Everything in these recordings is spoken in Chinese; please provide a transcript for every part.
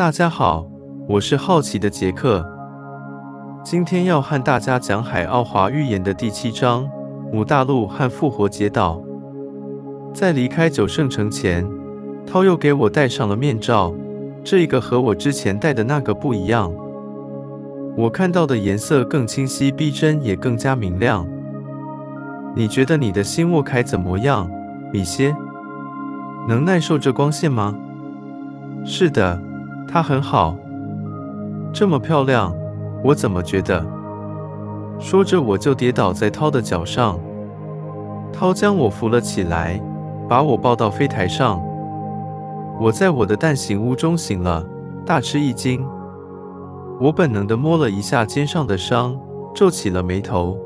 大家好，我是好奇的杰克。今天要和大家讲《海奥华预言》的第七章——母大陆和复活节岛。在离开九圣城前，涛又给我戴上了面罩。这一个和我之前戴的那个不一样。我看到的颜色更清晰逼真，也更加明亮。你觉得你的新沃凯怎么样，米歇？能耐受这光线吗？是的，她很好。这么漂亮，我怎么觉得？说着，我就跌倒在涛的脚上。涛将我扶了起来，把我抱到飞台上。我在我的蛋形屋中醒了，大吃一惊。我本能地摸了一下肩上的伤，皱起了眉头。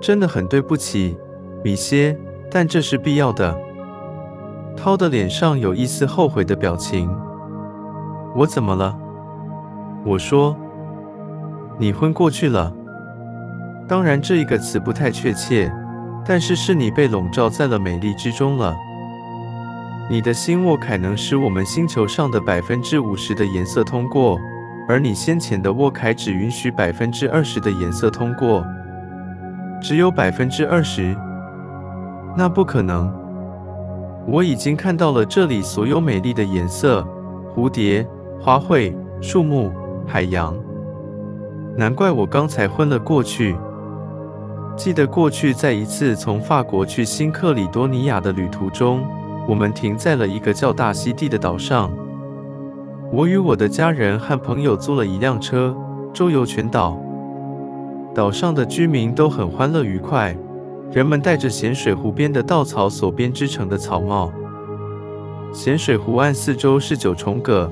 真的很对不起，米歇，但这是必要的。涛的脸上有一丝后悔的表情。我怎么了？我说，你昏过去了。当然，这一个词不太确切，但是是你被笼罩在了美丽之中了。你的新沃凯能使我们星球上的百分之五十的颜色通过。而你先前的沃凯只允许百分之二十的颜色通过，只有百分之二十，那不可能。我已经看到了这里所有美丽的颜色：蝴蝶、花卉、树木、海洋。难怪我刚才昏了过去。记得过去在一次从法国去新克里多尼亚的旅途中，我们停在了一个叫大溪地的岛上。我与我的家人和朋友租了一辆车，周游全岛。岛上的居民都很欢乐愉快，人们戴着咸水湖边的稻草所编织成的草帽。咸水湖岸四周是九重葛、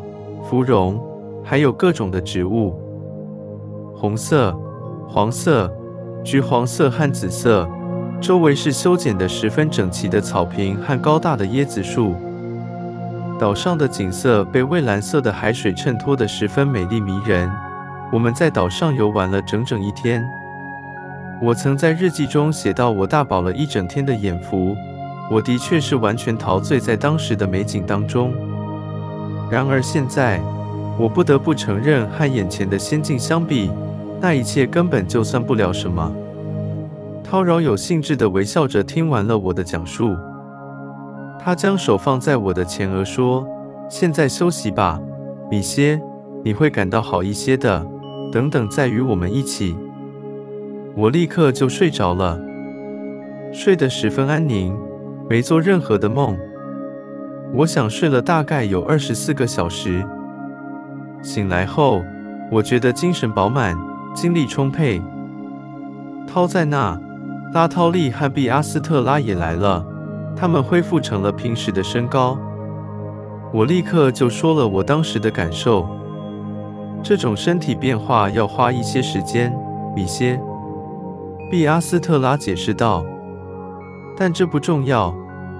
芙蓉，还有各种的植物，红色、黄色、橘黄色和紫色。周围是修剪得十分整齐的草坪和高大的椰子树。岛上的景色被蔚蓝色的海水衬托得十分美丽迷人。我们在岛上游玩了整整一天。我曾在日记中写到，我大饱了一整天的眼福。我的确是完全陶醉在当时的美景当中。然而现在，我不得不承认，和眼前的仙境相比，那一切根本就算不了什么。涛饶有兴致地微笑着听完了我的讲述。他将手放在我的前额，说：“现在休息吧，米歇，你会感到好一些的。等等，再与我们一起。”我立刻就睡着了，睡得十分安宁，没做任何的梦。我想睡了大概有二十四个小时。醒来后，我觉得精神饱满，精力充沛。涛在那，拉涛利和毕阿斯特拉也来了。他们恢复成了平时的身高。我立刻就说了我当时的感受。这种身体变化要花一些时间，米歇。毕阿斯特拉解释道。但这不重要。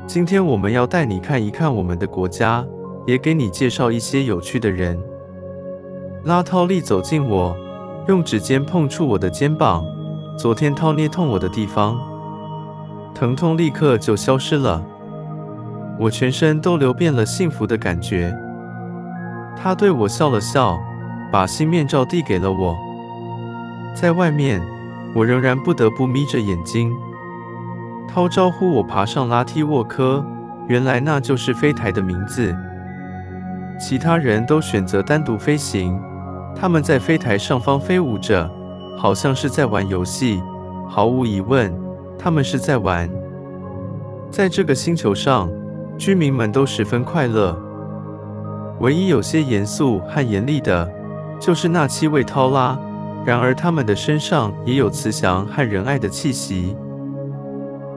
今天我们要带你看一看我们的国家，也给你介绍一些有趣的人。拉涛利走近我，用指尖碰触我的肩膀。昨天涛捏痛我的地方。疼痛立刻就消失了，我全身都流遍了幸福的感觉。他对我笑了笑，把新面罩递给了我。在外面，我仍然不得不眯着眼睛。涛招呼我爬上拉梯沃科，原来那就是飞台的名字。其他人都选择单独飞行，他们在飞台上方飞舞着，好像是在玩游戏。毫无疑问。他们是在玩。在这个星球上，居民们都十分快乐。唯一有些严肃和严厉的，就是那七位涛拉。然而，他们的身上也有慈祥和仁爱的气息。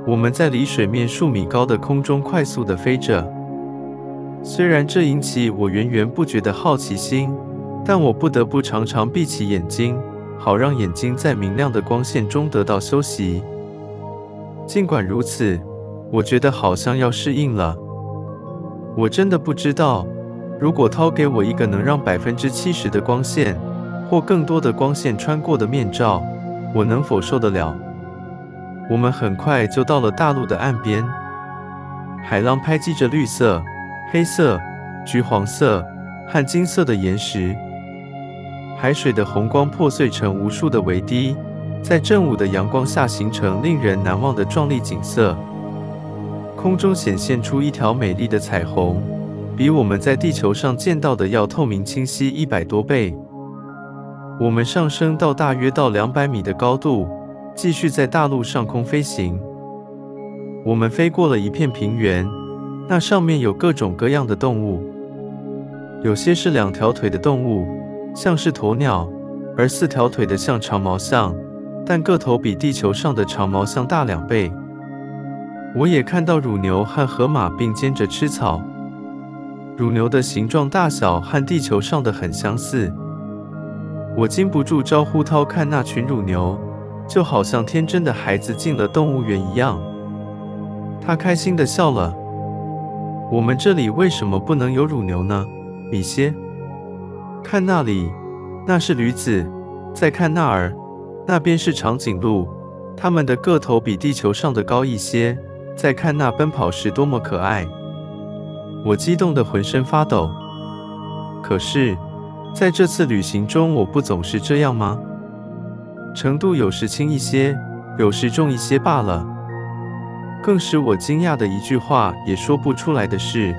我们在离水面数米高的空中快速地飞着。虽然这引起我源源不绝的好奇心，但我不得不常常闭起眼睛，好让眼睛在明亮的光线中得到休息。尽管如此，我觉得好像要适应了。我真的不知道，如果涛给我一个能让百分之七十的光线或更多的光线穿过的面罩，我能否受得了？我们很快就到了大陆的岸边，海浪拍击着绿色、黑色、橘黄色、和金色的岩石。海水的红光破碎成无数的微滴，在正午的阳光下形成令人难忘的壮丽景色。空中显现出一条美丽的彩虹，比我们在地球上见到的要透明清晰一百多倍。我们上升到大约到两百米的高度，继续在大陆上空飞行。我们飞过了一片平原，那上面有各种各样的动物，有些是两条腿的动物。像是鸵鸟，而四条腿的像长毛象，但个头比地球上的长毛象大两倍。我也看到乳牛和河马并肩着吃草，乳牛的形状大小和地球上的很相似。我禁不住招呼涛看那群乳牛，就好像天真的孩子进了动物园一样。他开心的笑了。我们这里为什么不能有乳牛呢？米歇。看那里，那是驴子；再看那儿，那边是长颈鹿，它们的个头比地球上的高一些。再看那奔跑时多么可爱！我激动的浑身发抖。可是，在这次旅行中，我不总是这样吗？程度有时轻一些，有时重一些罢了。更使我惊讶的一句话也说不出来的是，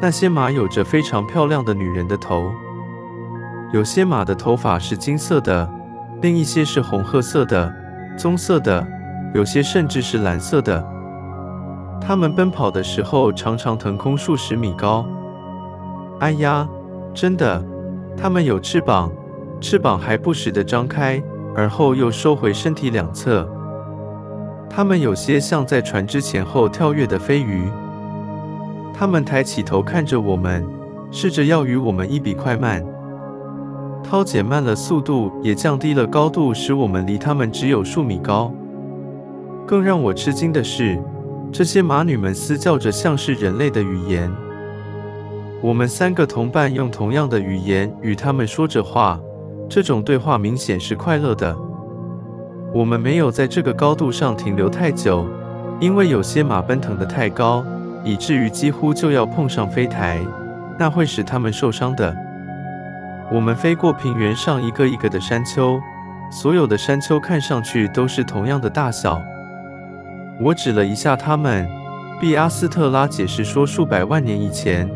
那些马有着非常漂亮的女人的头。有些马的头发是金色的，另一些是红褐色的、棕色的，有些甚至是蓝色的。它们奔跑的时候常常腾空数十米高。哎呀，真的，它们有翅膀，翅膀还不时地张开，而后又收回身体两侧。它们有些像在船只前后跳跃的飞鱼。它们抬起头看着我们，试着要与我们一比快慢。涛减慢了速度，也降低了高度，使我们离他们只有数米高。更让我吃惊的是，这些马女们嘶叫着，像是人类的语言。我们三个同伴用同样的语言与他们说着话，这种对话明显是快乐的。我们没有在这个高度上停留太久，因为有些马奔腾得太高，以至于几乎就要碰上飞台，那会使他们受伤的。我们飞过平原上一个一个的山丘，所有的山丘看上去都是同样的大小。我指了一下它们，毕阿斯特拉解释说，数百万年以前，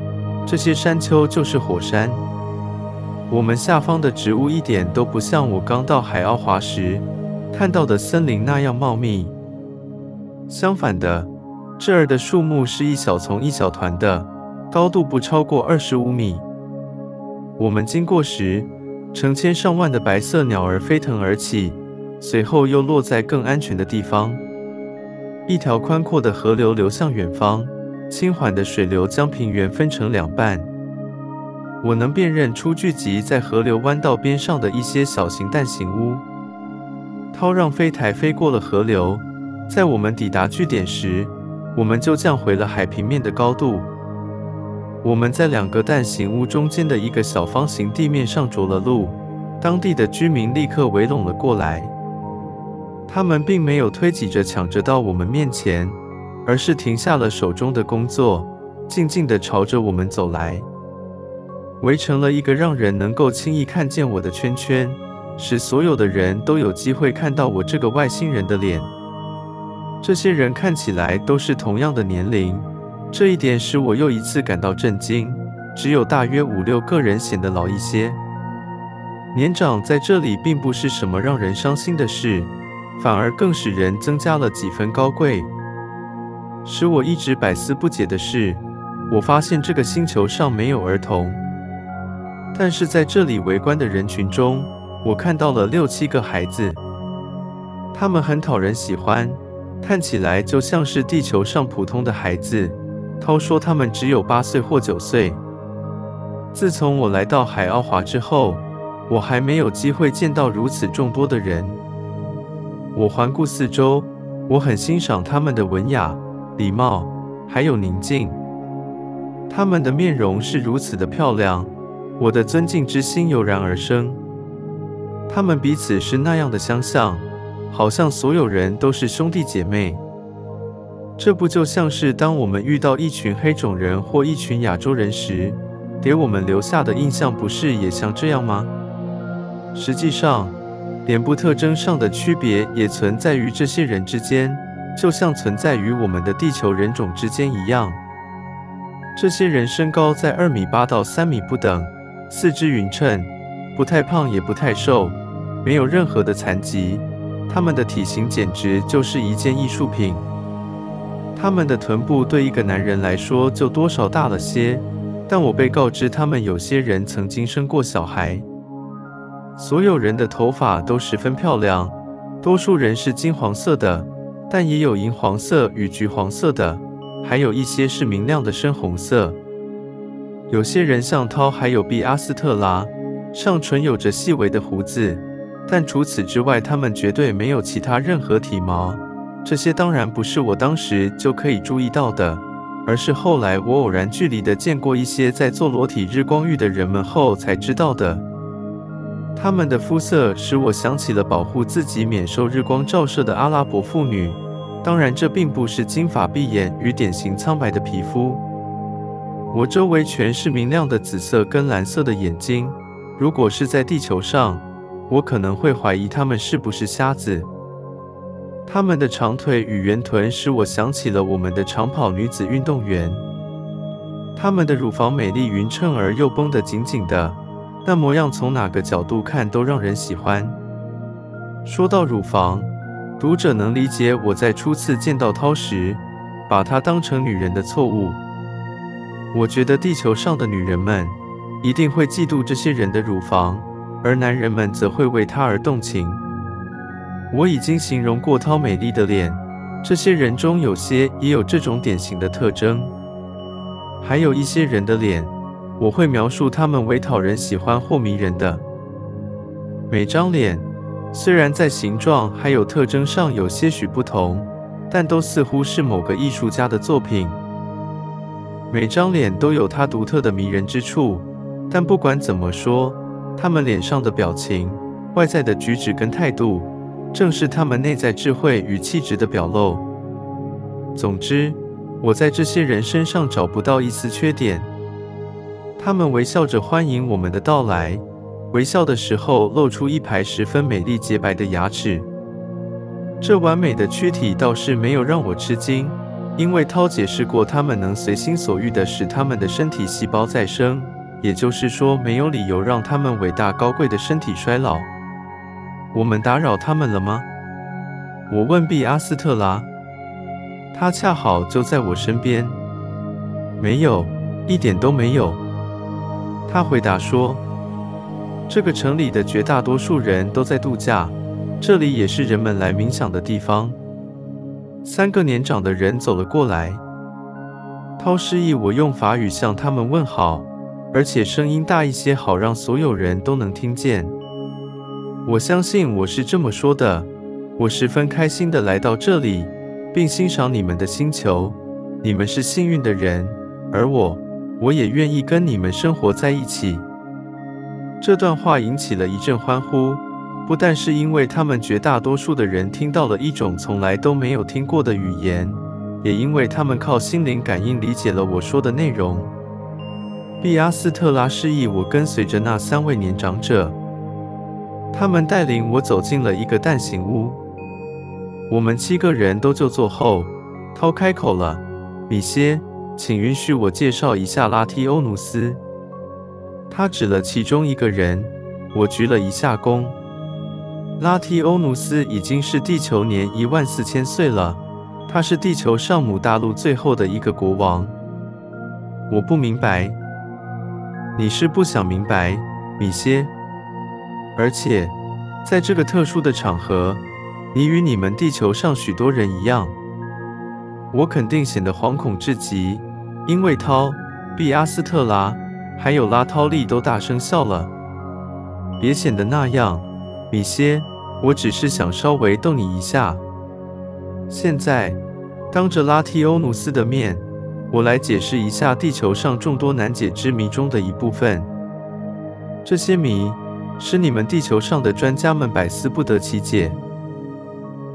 这些山丘就是火山。我们下方的植物一点都不像我刚到海奥华时看到的森林那样茂密。相反的，这儿的树木是一小丛一小团的，高度不超过二十五米。我们经过时，成千上万的白色鸟儿飞腾而起，随后又落在更安全的地方。一条宽阔的河流流向远方，轻缓的水流将平原分成两半。我能辨认出聚集在河流弯道边上的一些小型蛋形屋。涛让飞台飞过了河流，在我们抵达据点时，我们就降回了海平面的高度。我们在两个蛋形屋中间的一个小方形地面上着了陆，当地的居民立刻围拢了过来。他们并没有推挤着抢着到我们面前，而是停下了手中的工作，静静地朝着我们走来，围成了一个让人能够轻易看见我的圈圈，使所有的人都有机会看到我这个外星人的脸。这些人看起来都是同样的年龄。这一点使我又一次感到震惊。只有大约五六个人显得老一些。年长在这里并不是什么让人伤心的事，反而更使人增加了几分高贵。使我一直百思不解的是，我发现这个星球上没有儿童，但是在这里围观的人群中，我看到了六七个孩子。他们很讨人喜欢，看起来就像是地球上普通的孩子。涛说他们只有八岁或九岁。自从我来到海奥华之后，我还没有机会见到如此众多的人。我环顾四周，我很欣赏他们的文雅、礼貌，还有宁静。他们的面容是如此的漂亮，我的尊敬之心油然而生。他们彼此是那样的相像，好像所有人都是兄弟姐妹。这不就像是当我们遇到一群黑种人或一群亚洲人时，给我们留下的印象不是也像这样吗？实际上，脸部特征上的区别也存在于这些人之间，就像存在于我们的地球人种之间一样。这些人身高在二米八到三米不等，四肢匀称，不太胖也不太瘦，没有任何的残疾。他们的体型简直就是一件艺术品。他们的臀部对一个男人来说就多少大了些，但我被告知他们有些人曾经生过小孩。所有人的头发都十分漂亮，多数人是金黄色的，但也有银黄色与橘黄色的。还有一些是明亮的深红色。有些人像涛，还有毕阿斯特拉，上唇有着细微的胡子，但除此之外，他们绝对没有其他任何体毛。这些当然不是我当时就可以注意到的，而是后来我偶然距离的见过一些在做裸体日光浴的人们后才知道的。他们的肤色使我想起了保护自己免受日光照射的阿拉伯妇女。当然，这并不是金发碧眼与典型苍白的皮肤。我周围全是明亮的紫色跟蓝色的眼睛。如果是在地球上，我可能会怀疑他们是不是瞎子。他们的长腿与圆臀使我想起了我们的长跑女子运动员。他们的乳房美丽匀称而又绷得紧紧的，那模样从哪个角度看都让人喜欢。说到乳房，读者能理解我在初次见到涛时，把她当成女人的错误。我觉得地球上的女人们一定会嫉妒这些人的乳房，而男人们则会为她而动情。我已经形容过涛美丽的脸，这些人中有些也有这种典型的特征。还有一些人的脸，我会描述他们为讨人喜欢或迷人的。每张脸。虽然在形状还有特征上有些许不同，但都似乎是某个艺术家的作品。每张脸都有它独特的迷人之处，但不管怎么说，他们脸上的表情、外在的举止跟态度，正是他们内在智慧与气质的表露。总之，我在这些人身上找不到一丝缺点。他们微笑着欢迎我们的到来。微笑的时候，露出一排十分美丽洁白的牙齿。这完美的躯体倒是没有让我吃惊，因为涛解释过，他们能随心所欲地使他们的身体细胞再生，也就是说，没有理由让他们伟大高贵的身体衰老。我们打扰他们了吗？我问毕阿斯特拉，他恰好就在我身边。没有，一点都没有。他回答说。这个城里的绝大多数人都在度假，这里也是人们来冥想的地方。三个年长的人走了过来，涛示意我用法语向他们问好，而且声音大一些，好让所有人都能听见。我相信我是这么说的：我十分开心地来到这里，并欣赏你们的星球。你们是幸运的人，而我，我也愿意跟你们生活在一起。这段话引起了一阵欢呼，不但是因为他们绝大多数的人听到了一种从来都没有听过的语言，也因为他们靠心灵感应理解了我说的内容。毕阿斯特拉示意我跟随着那三位年长者，他们带领我走进了一个蛋形屋。我们七个人都就座后，涛开口了：“米歇，请允许我介绍一下拉提欧努斯。”他指了其中一个人，我鞠了一下躬。拉提欧努斯已经是地球年一万四千岁了，他是地球上母大陆最后的一个国王。我不明白，你是不想明白，米歇。而且，在这个特殊的场合，你与你们地球上许多人一样，我肯定显得惶恐至极，因为涛、毕阿斯特拉。还有拉涛利都大声笑了。别显得那样，米歇，我只是想稍微逗你一下。现在，当着拉提欧努斯的面，我来解释一下地球上众多难解之谜中的一部分。这些谜使你们地球上的专家们百思不得其解。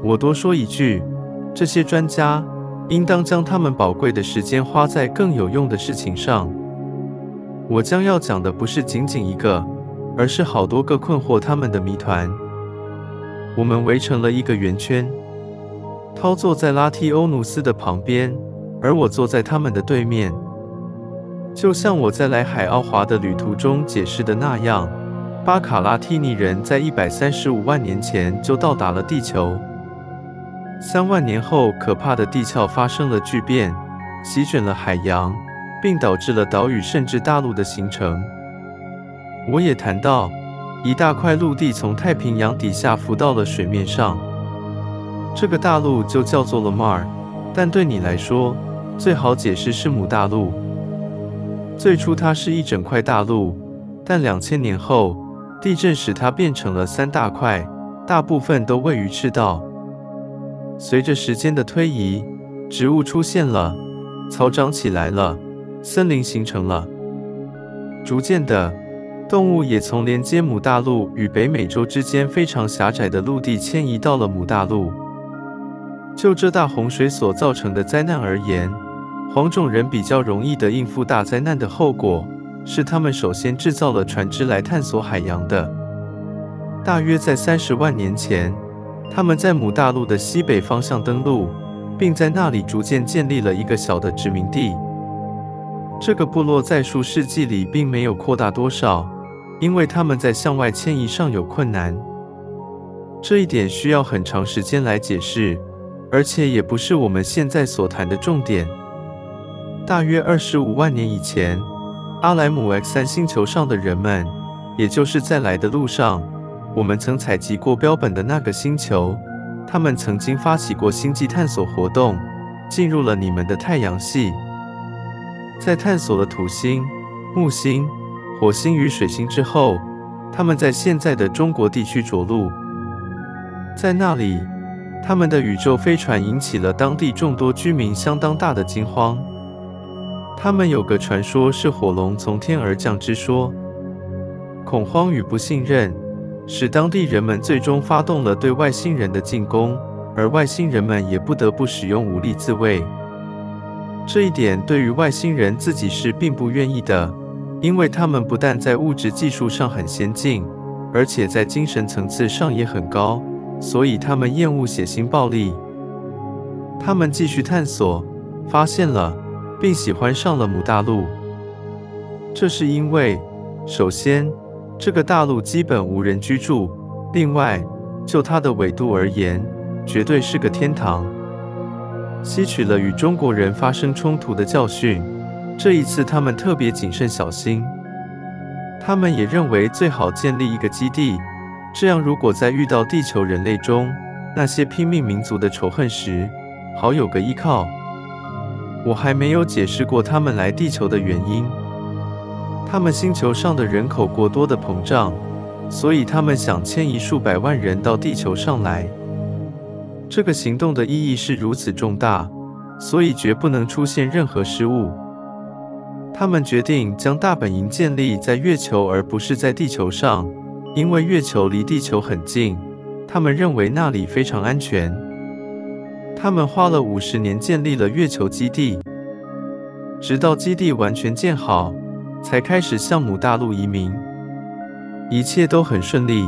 我多说一句，这些专家应当将他们宝贵的时间花在更有用的事情上。我将要讲的不是仅仅一个，而是好多个困惑他们的谜团。我们围成了一个圆圈，涛坐在拉提欧努斯的旁边，而我坐在他们的对面。就像我在来海奥华的旅途中解释的那样，巴卡拉提尼人在一百三十五万年前就到达了地球。三万年后，可怕的地壳发生了巨变，席卷了海洋，并导致了岛屿甚至大陆的形成。我也谈到，一大块陆地从太平洋底下浮到了水面上，这个大陆就叫做了 Mar，但对你来说，最好解释是母大陆。最初它是一整块大陆，但两千年后，地震使它变成了三大块，大部分都位于赤道。随着时间的推移，植物出现了，草长起来了，森林形成了。逐渐的，动物也从连接母大陆与北美洲之间非常狭窄的陆地迁移到了母大陆。就这大洪水所造成的灾难而言，黄种人比较容易地应付大灾难的后果，是他们首先制造了船只来探索海洋的。大约在三十万年前。他们在母大陆的西北方向登陆，并在那里逐渐建立了一个小的殖民地。这个部落在数世纪里并没有扩大多少，因为他们在向外迁移上有困难。这一点需要很长时间来解释，而且也不是我们现在所谈的重点。大约二十五万年以前，阿莱姆 X 三星球上的人们，也就是在来的路上。我们曾采集过标本的那个星球，他们曾经发起过星际探索活动，进入了你们的太阳系，在探索了土星、木星、火星与水星之后，他们在现在的中国地区着陆。在那里，他们的宇宙飞船引起了当地众多居民相当大的惊慌。他们有个传说是火龙从天而降之说，恐慌与不信任。使当地人们最终发动了对外星人的进攻，而外星人们也不得不使用武力自卫。这一点对于外星人自己是并不愿意的，因为他们不但在物质技术上很先进，而且在精神层次上也很高，所以他们厌恶血腥暴力。他们继续探索，发现了，并喜欢上了母大陆。这是因为，首先，这个大陆基本无人居住。另外，就它的纬度而言，绝对是个天堂。吸取了与中国人发生冲突的教训，这一次他们特别谨慎小心。他们也认为最好建立一个基地，这样如果在遇到地球人类中那些拼命民族的仇恨时，好有个依靠。我还没有解释过他们来地球的原因。他们星球上的人口过多的膨胀，所以他们想迁移数百万人到地球上来。这个行动的意义是如此重大，所以绝不能出现任何失误。他们决定将大本营建立在月球，而不是在地球上，因为月球离地球很近，他们认为那里非常安全。他们花了五十年建立了月球基地，直到基地完全建好。才开始向母大陆移民，一切都很顺利。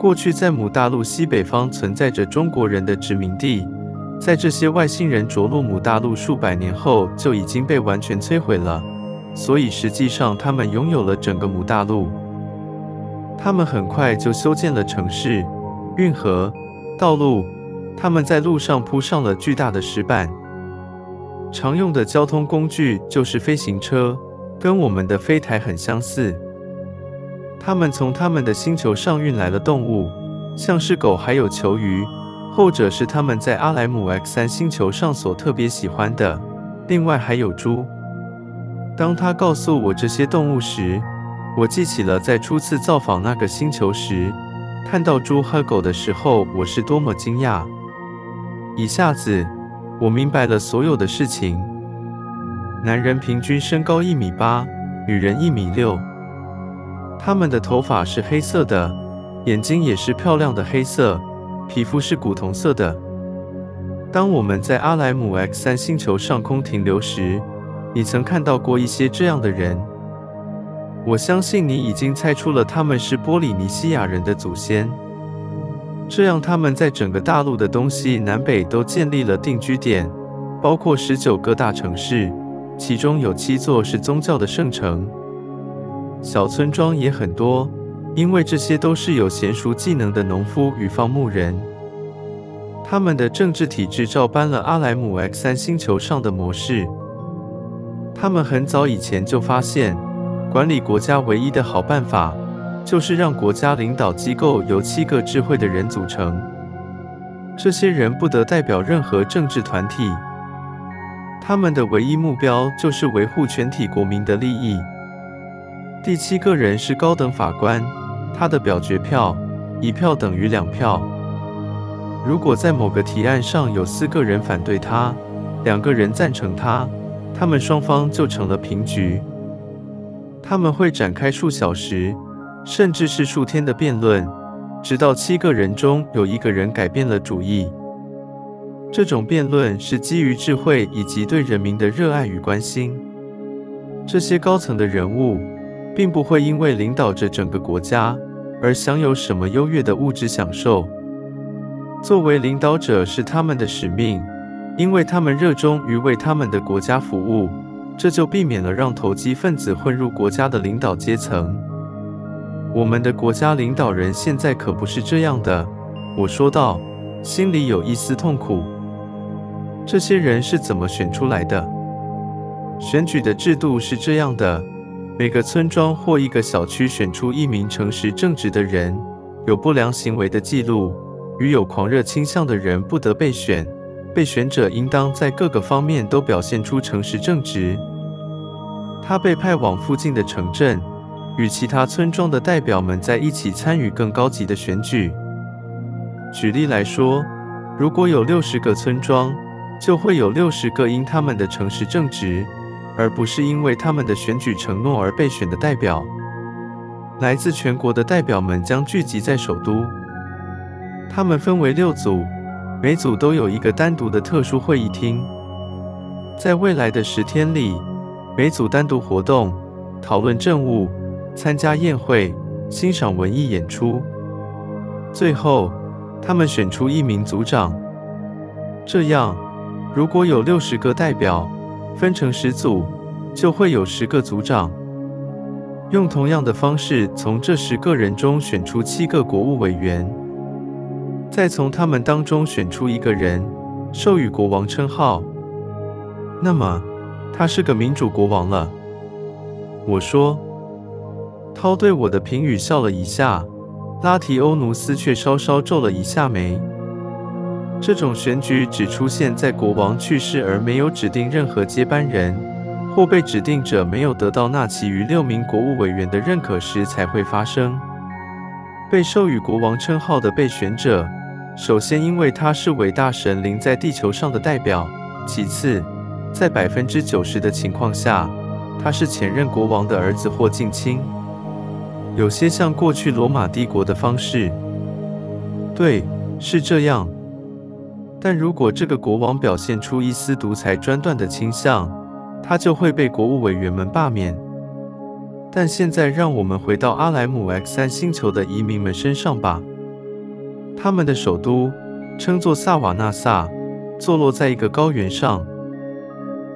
过去在母大陆西北方存在着中国人的殖民地，在这些外星人着陆母大陆数百年后就已经被完全摧毁了，所以实际上他们拥有了整个母大陆。他们很快就修建了城市、运河、道路，他们在路上铺上了巨大的石板。常用的交通工具就是飞行车。跟我们的飞台很相似。他们从他们的星球上运来了动物，像是狗，还有球鱼，后者是他们在阿莱姆 X 三星球上所特别喜欢的。另外还有猪。当他告诉我这些动物时，我记起了在初次造访那个星球时，看到猪和狗的时候，我是多么惊讶。一下子，我明白了所有的事情。男人平均身高一米八，女人一米六。他们的头发是黑色的，眼睛也是漂亮的黑色，皮肤是古铜色的。当我们在阿莱姆 X 三星球上空停留时，你曾看到过一些这样的人，我相信你已经猜出了他们是波里尼西亚人的祖先。这样，他们在整个大陆的东西南北都建立了定居点，包括十九个大城市，其中有七座是宗教的圣城。小村庄也很多，因为这些都是有娴熟技能的农夫与放牧人。他们的政治体制照搬了阿莱姆 X 三星球上的模式。他们很早以前就发现，管理国家唯一的好办法，就是让国家领导机构由七个智慧的人组成。这些人不得代表任何政治团体，他们的唯一目标就是维护全体国民的利益。第七个人是高等法官，他的表决票，一票等于两票。如果在某个提案上有四个人反对他，两个人赞成他，他们双方就成了平局。他们会展开数小时，甚至是数天的辩论，直到七个人中有一个人改变了主意。这种辩论是基于智慧以及对人民的热爱与关心。这些高层的人物，并不会因为领导着整个国家而享有什么优越的物质享受。作为领导者是他们的使命，因为他们热衷于为他们的国家服务。这就避免了让投机分子混入国家的领导阶层。我们的国家领导人现在可不是这样的，我说道，心里有一丝痛苦。这些人是怎么选出来的？选举的制度是这样的：每个村庄或一个小区选出一名诚实正直的人，有不良行为的记录与有狂热倾向的人不得被选。被选者应当在各个方面都表现出诚实正直。他被派往附近的城镇，与其他村庄的代表们在一起参与更高级的选举。举例来说，如果有六十个村庄，就会有六十个因他们的诚实正直，而不是因为他们的选举承诺而被选的代表。来自全国的代表们将聚集在首都。他们分为六组。每组都有一个单独的特殊会议厅。在未来的十天里，每组单独活动，讨论政务，参加宴会，欣赏文艺演出。最后，他们选出一名组长。这样，如果有六十个代表，分成十组，就会有十个组长。用同样的方式，从这十个人中选出七个国务委员。再从他们当中选出一个人，授予国王称号，那么他是个民主国王了。我说，涛对我的评语笑了一下，拉提欧努斯却稍稍皱了一下眉。这种选举只出现在国王去世而没有指定任何接班人，或被指定者没有得到那其余六名国务委员的认可时才会发生。被授予国王称号的被选者。首先，因为他是伟大神灵在地球上的代表；其次，在百分之九十的情况下，他是前任国王的儿子或近亲。有些像过去罗马帝国的方式。对，是这样。但如果这个国王表现出一丝独裁专断的倾向，他就会被国务委员们罢免。但现在，让我们回到阿莱姆 X 三星球的移民们身上吧。他们的首都称作萨瓦纳萨，坐落在一个高原上。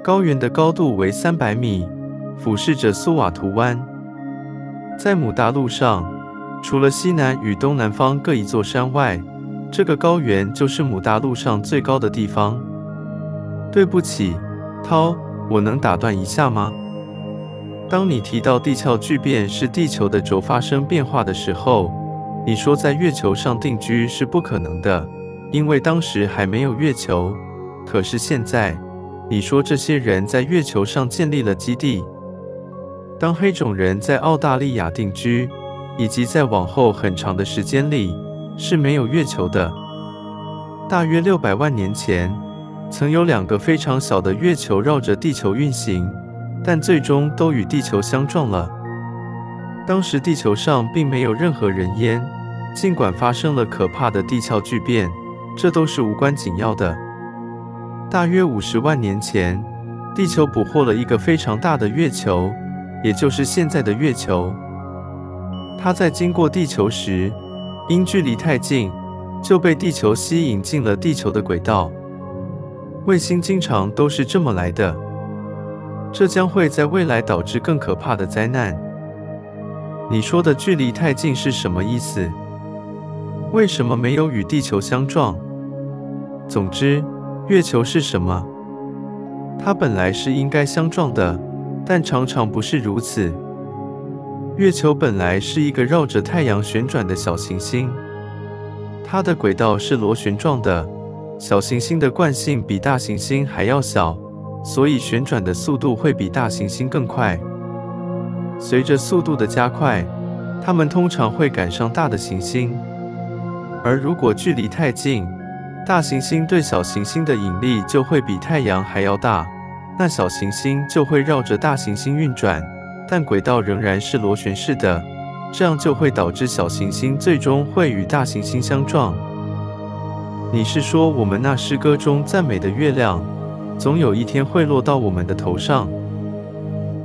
高原的高度为三百米，俯视着苏瓦图湾。在姆大陆上，除了西南与东南方各一座山外，这个高原就是姆大陆上最高的地方。对不起，涛，我能打断一下吗？当你提到地壳巨变是地球的轴发生变化的时候，你说在月球上定居是不可能的，因为当时还没有月球。可是现在，你说这些人在月球上建立了基地。当黑种人在澳大利亚定居，以及在往后很长的时间里是没有月球的。大约六百万年前，曾有两个非常小的月球绕着地球运行，但最终都与地球相撞了。当时地球上并没有任何人烟。尽管发生了可怕的地壳巨变，这都是无关紧要的。大约五十万年前，地球捕获了一个非常大的月球，也就是现在的月球。它在经过地球时，因距离太近，就被地球吸引进了地球的轨道。卫星经常都是这么来的，这将会在未来导致更可怕的灾难。你说的距离太近是什么意思？为什么没有与地球相撞？总之，月球是什么？它本来是应该相撞的，但常常不是如此。月球本来是一个绕着太阳旋转的小行星，它的轨道是螺旋状的。小行星的惯性比大行星还要小，所以旋转的速度会比大行星更快。随着速度的加快，它们通常会赶上大的行星。而如果距离太近，大行星对小行星的引力就会比太阳还要大，那小行星就会绕着大行星运转。但轨道仍然是螺旋式的，这样就会导致小行星最终会与大行星相撞。你是说我们那诗歌中赞美的月亮，总有一天会落到我们的头上？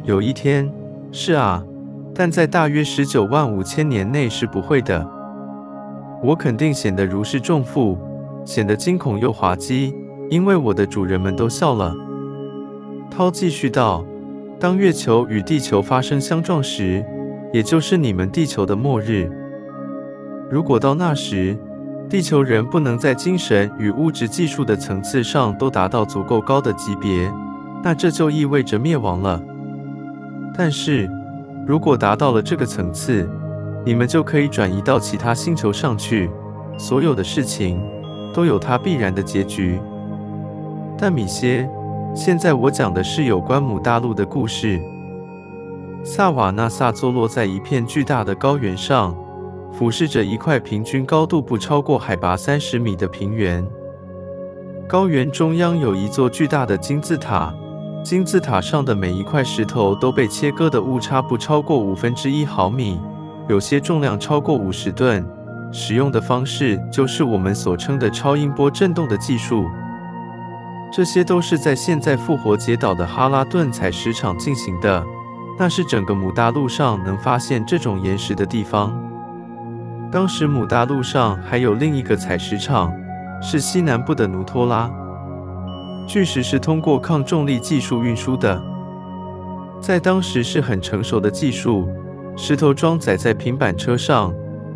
有一天，是啊，但在大约十九万五千年内是不会的。我肯定显得如释重负，显得惊恐又滑稽，因为我的主人们都笑了。涛继续道。当月球与地球发生相撞时，也就是你们地球的末日。如果到那时，地球人不能在精神与物质技术的层次上都达到足够高的级别，那这就意味着灭亡了。但是，如果达到了这个层次，你们就可以转移到其他星球上去。所有的事情都有它必然的结局。但米歇。现在我讲的是有关姆大陆的故事。萨瓦纳萨坐落在一片巨大的高原上，俯视着一块平均高度不超过海拔三十米的平原。高原中央有一座巨大的金字塔，金字塔上的每一块石头都被切割的误差不超过五分之一毫米，有些重量超过五十吨。使用的方式就是我们所称的超音波振动的技术。这些都是在现在复活节岛的哈拉顿采石场进行的，那是整个姆大陆上能发现这种岩石的地方。当时姆大陆上还有另一个采石场，是西南部的努托拉。巨石是通过抗重力技术运输的，在当时是很成熟的技术。石头装载在平板车上，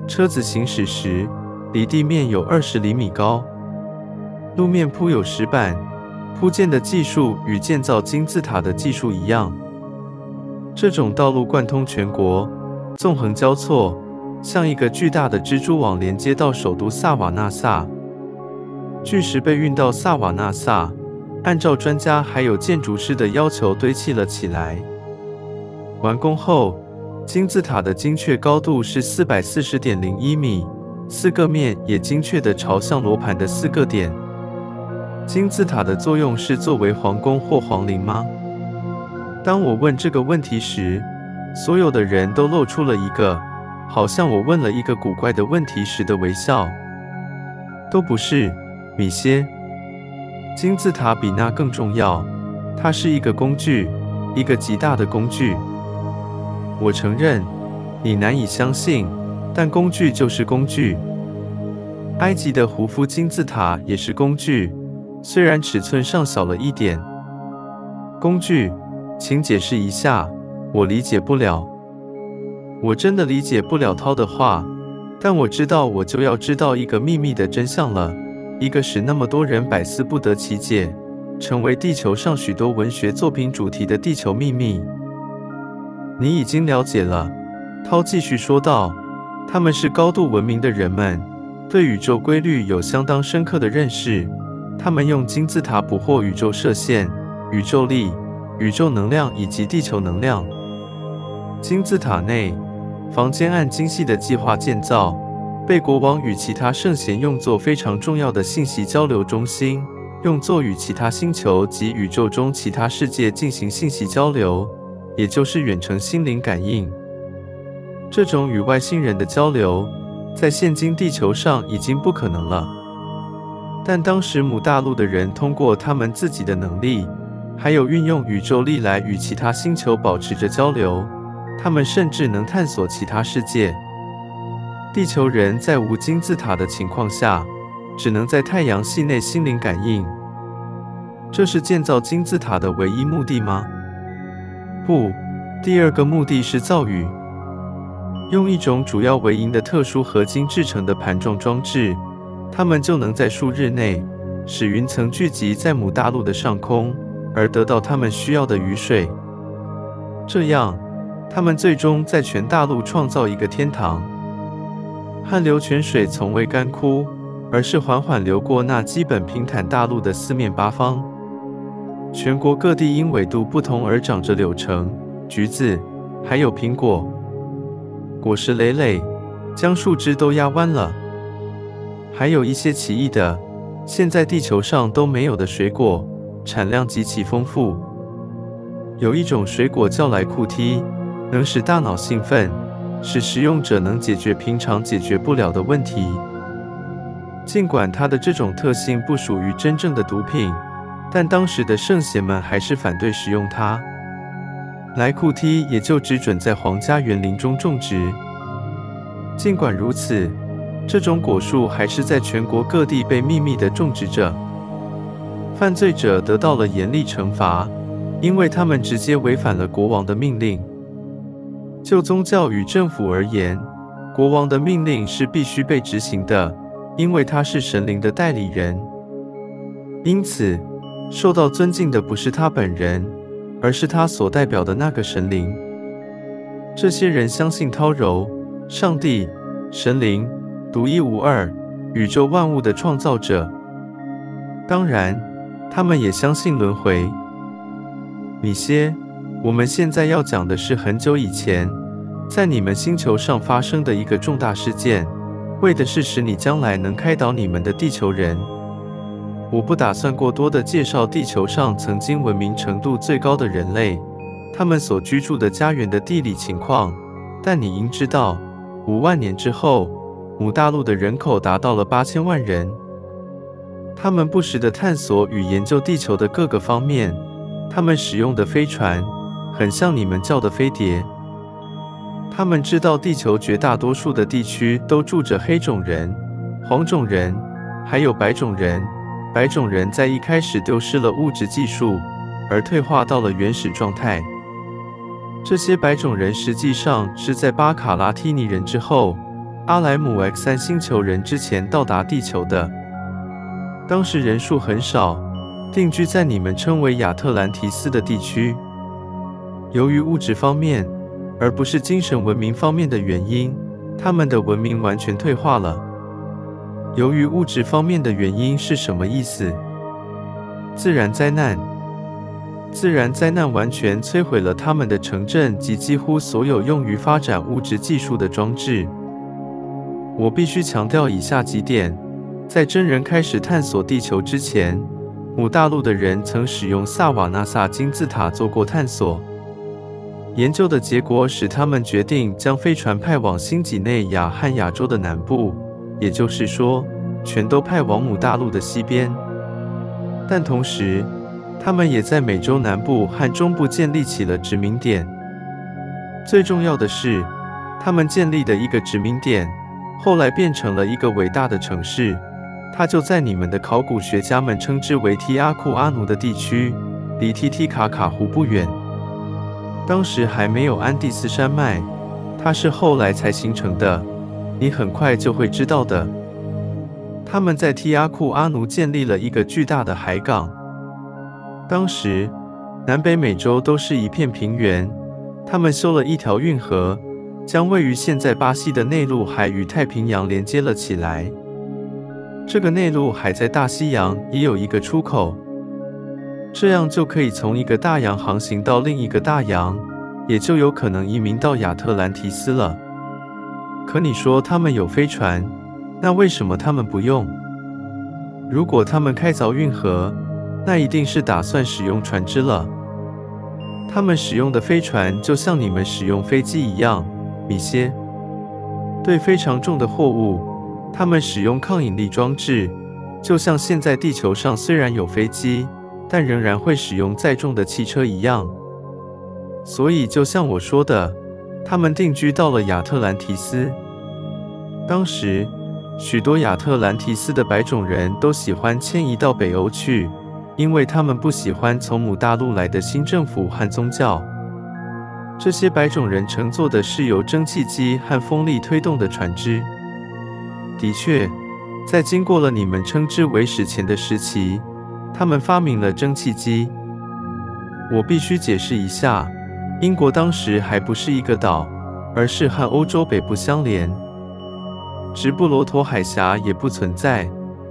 车子行驶时离地面有二十厘米高，路面铺有石板。铺建的技术与建造金字塔的技术一样，这种道路贯通全国，纵横交错，像一个巨大的蜘蛛网连接到首都萨瓦纳萨。巨石被运到萨瓦纳萨，按照专家还有建筑师的要求堆砌了起来。完工后，金字塔的精确高度是四百四十点零一米，四个面也精确地朝向罗盘的四个点。金字塔的作用是作为皇宫或皇陵吗？当我问这个问题时，所有的人都露出了一个好像我问了一个古怪的问题时的微笑。都不是，米歇。金字塔比那更重要，它是一个工具，一个极大的工具。我承认，你难以相信，但工具就是工具。埃及的胡夫金字塔也是工具。虽然尺寸上小了一点，工具，请解释一下，我理解不了。我真的理解不了涛的话，但我知道我就要知道一个秘密的真相了，一个使那么多人百思不得其解，成为地球上许多文学作品主题的地球秘密。你已经了解了，涛继续说道，他们是高度文明的人们，对宇宙规律有相当深刻的认识。他们用金字塔捕获宇宙射线、宇宙力、宇宙能量以及地球能量。金字塔内房间按精细的计划建造，被国王与其他圣贤用作非常重要的信息交流中心，用作与其他星球及宇宙中其他世界进行信息交流，也就是远程心灵感应。这种与外星人的交流，在现今地球上已经不可能了。但当时姆大陆的人通过他们自己的能力，还有运用宇宙力来与其他星球保持着交流。他们甚至能探索其他世界。地球人在无金字塔的情况下，只能在太阳系内心灵感应。这是建造金字塔的唯一目的吗？不，第二个目的是造雨。用一种主要为银的特殊合金制成的盘状装置，它们就能在数日内使云层聚集在母大陆的上空，而得到它们需要的雨水。这样，他们最终在全大陆创造一个天堂。汗流泉水从未干枯，而是缓缓流过那基本平坦大陆的四面八方。全国各地因纬度不同而长着柳橙、橘子，还有苹果，果实累累，将树枝都压弯了。还有一些奇异的，现在地球上都没有的水果，产量极其丰富。有一种水果叫莱库提，能使大脑兴奋，使食用者能解决平常解决不了的问题。尽管它的这种特性不属于真正的毒品。但当时的圣贤们还是反对食用它。莱库提也就只准在皇家园林中种植。尽管如此，这种果树还是在全国各地被秘密地种植着。犯罪者得到了严厉惩罚，因为他们直接违反了国王的命令。就宗教与政府而言，国王的命令是必须被执行的，因为他是神灵的代理人。因此，受到尊敬的不是他本人，而是他所代表的那个神灵。这些人相信涛柔、上帝、神灵，独一无二，宇宙万物的创造者。当然，他们也相信轮回。米歇，我们现在要讲的是很久以前，在你们星球上发生的一个重大事件，为的是使你将来能开导你们的地球人。我不打算过多的介绍地球上曾经文明程度最高的人类，他们所居住的家园的地理情况，但你应知道，五万年之后，母大陆的人口达到了八千万人。他们不时地探索与研究地球的各个方面，他们使用的飞船，很像你们叫的飞碟。他们知道地球绝大多数的地区都住着黑种人、黄种人，还有白种人。白种人在一开始丢失了物质技术，而退化到了原始状态。这些白种人实际上是在巴卡拉提尼人之后，阿莱姆 X 三星球人之前到达地球的。当时人数很少，定居在你们称为亚特兰提斯的地区。由于物质方面，而不是精神文明方面的原因，他们的文明完全退化了。由于物质方面的原因是什么意思？自然灾难。自然灾难完全摧毁了他们的城镇及几乎所有用于发展物质技术的装置。我必须强调以下几点：在真人开始探索地球之前，母大陆的人曾使用萨瓦纳萨金字塔做过探索。研究的结果使他们决定将飞船派往新几内亚和亚洲的南部。也就是说，全都派往母大陆的西边，但同时，他们也在美洲南部和中部建立起了殖民点。最重要的是，他们建立的一个殖民点，后来变成了一个伟大的城市，它就在你们的考古学家们称之为提阿库阿努的地区，离提提卡卡湖不远。当时还没有安第斯山脉，它是后来才形成的。你很快就会知道的。他们在提阿库阿努建立了一个巨大的海港。当时，南北美洲都是一片平原。他们修了一条运河，将位于现在巴西的内陆海与太平洋连接了起来。这个内陆海在大西洋也有一个出口，这样就可以从一个大洋航行到另一个大洋，也就有可能移民到亚特兰提斯了。可你说他们有飞船，那为什么他们不用？如果他们开凿运河，那一定是打算使用船只了。他们使用的飞船就像你们使用飞机一样，米歇。对非常重的货物，他们使用抗引力装置，就像现在地球上虽然有飞机，但仍然会使用载重的汽车一样。所以，就像我说的，他们定居到了亚特兰提斯。当时，许多亚特兰提斯的白种人都喜欢迁移到北欧去，因为他们不喜欢从母大陆来的新政府和宗教。这些白种人乘坐的是由蒸汽机和风力推动的船只。的确，在经过了你们称之为史前的时期，他们发明了蒸汽机。我必须解释一下。英国当时还不是一个岛，而是和欧洲北部相连。直布罗陀海峡也不存在，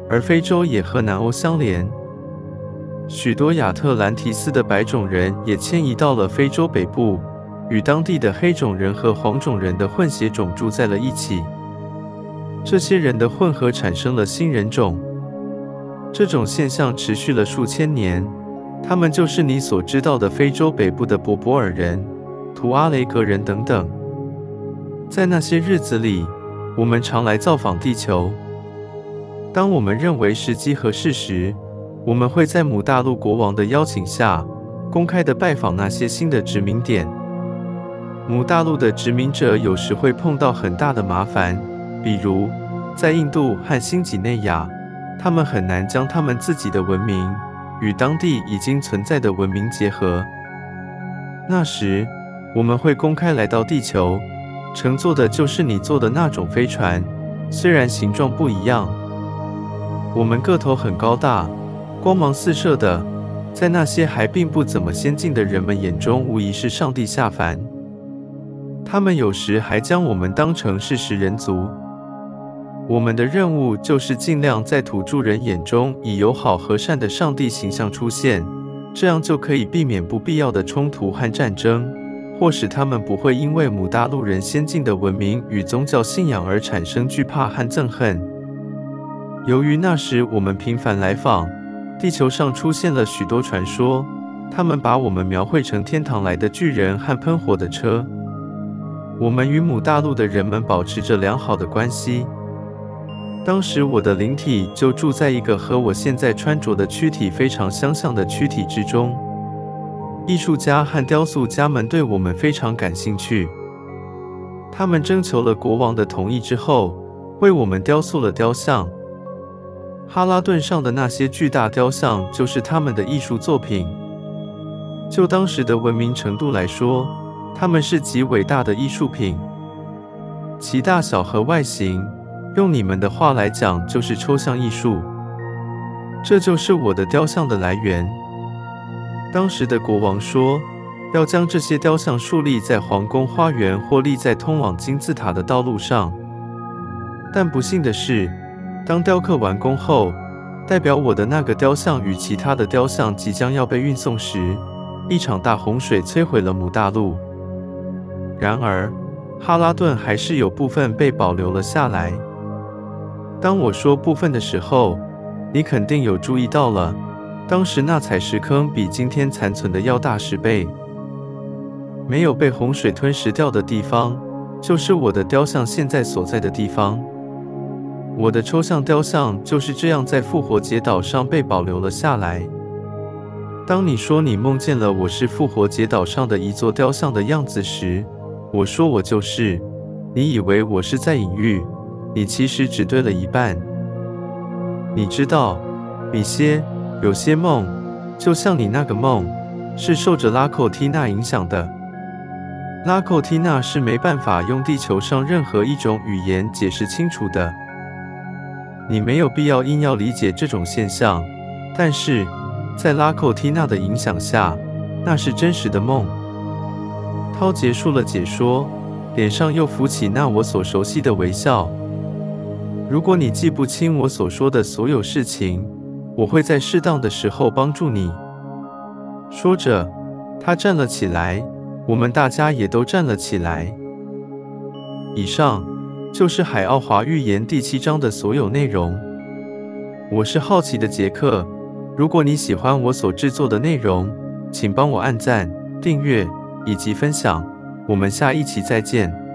而非洲也和南欧相连。许多亚特兰提斯的白种人也迁移到了非洲北部，与当地的黑种人和黄种人的混血种住在了一起。这些人的混合产生了新人种。这种现象持续了数千年。他们就是你所知道的非洲北部的柏柏尔人、图阿雷格人等等。在那些日子里，我们常来造访地球。当我们认为时机合适时，我们会在母大陆国王的邀请下，公开的拜访那些新的殖民点。母大陆的殖民者有时会碰到很大的麻烦，比如在印度和新几内亚，他们很难将他们自己的文明。与当地已经存在的文明结合。那时，我们会公开来到地球，乘坐的就是你坐的那种飞船，虽然形状不一样。我们个头很高大，光芒四射的，在那些还并不怎么先进的人们眼中，无疑是上帝下凡。他们有时还将我们当成是食人族。我们的任务就是尽量在土著人眼中以友好和善的上帝形象出现，这样就可以避免不必要的冲突和战争，或使他们不会因为母大陆人先进的文明与宗教信仰而产生惧怕和憎恨。由于那时我们频繁来访，地球上出现了许多传说，他们把我们描绘成天堂来的巨人和喷火的车。我们与母大陆的人们保持着良好的关系。当时我的灵体就住在一个和我现在穿着的躯体非常相像的躯体之中。艺术家和雕塑家们对我们非常感兴趣，他们征求了国王的同意之后，为我们雕塑了雕像。哈拉顿上的那些巨大雕像就是他们的艺术作品。就当时的文明程度来说，他们是极伟大的艺术品，其大小和外形。用你们的话来讲，就是抽象艺术。这就是我的雕像的来源。当时的国王说，要将这些雕像树立在皇宫花园或立在通往金字塔的道路上。但不幸的是，当雕刻完工后，代表我的那个雕像与其他的雕像即将要被运送时，一场大洪水摧毁了母大陆。然而，哈拉顿还是有部分被保留了下来。当我说部分的时候，你肯定有注意到了，当时那采石坑比今天残存的要大十倍。没有被洪水吞噬掉的地方，就是我的雕像现在所在的地方。我的抽象雕像就是这样在复活节岛上被保留了下来。当你说你梦见了我是复活节岛上的一座雕像的样子时，我说我就是。你以为我是在隐喻。你其实只对了一半。你知道，米歇，有些梦，就像你那个梦，是受着拉寇缇娜影响的。拉寇缇娜是没办法用地球上任何一种语言解释清楚的。你没有必要硬要理解这种现象，但是在拉寇缇娜的影响下，那是真实的梦。涛结束了解说，脸上又浮起那我所熟悉的微笑。如果你记不清我所说的所有事情，我会在适当的时候帮助你。说着，他站了起来，我们大家也都站了起来。以上就是《海奥华预言》第七章的所有内容。我是好奇的杰克。如果你喜欢我所制作的内容，请帮我按赞、订阅以及分享。我们下一期再见。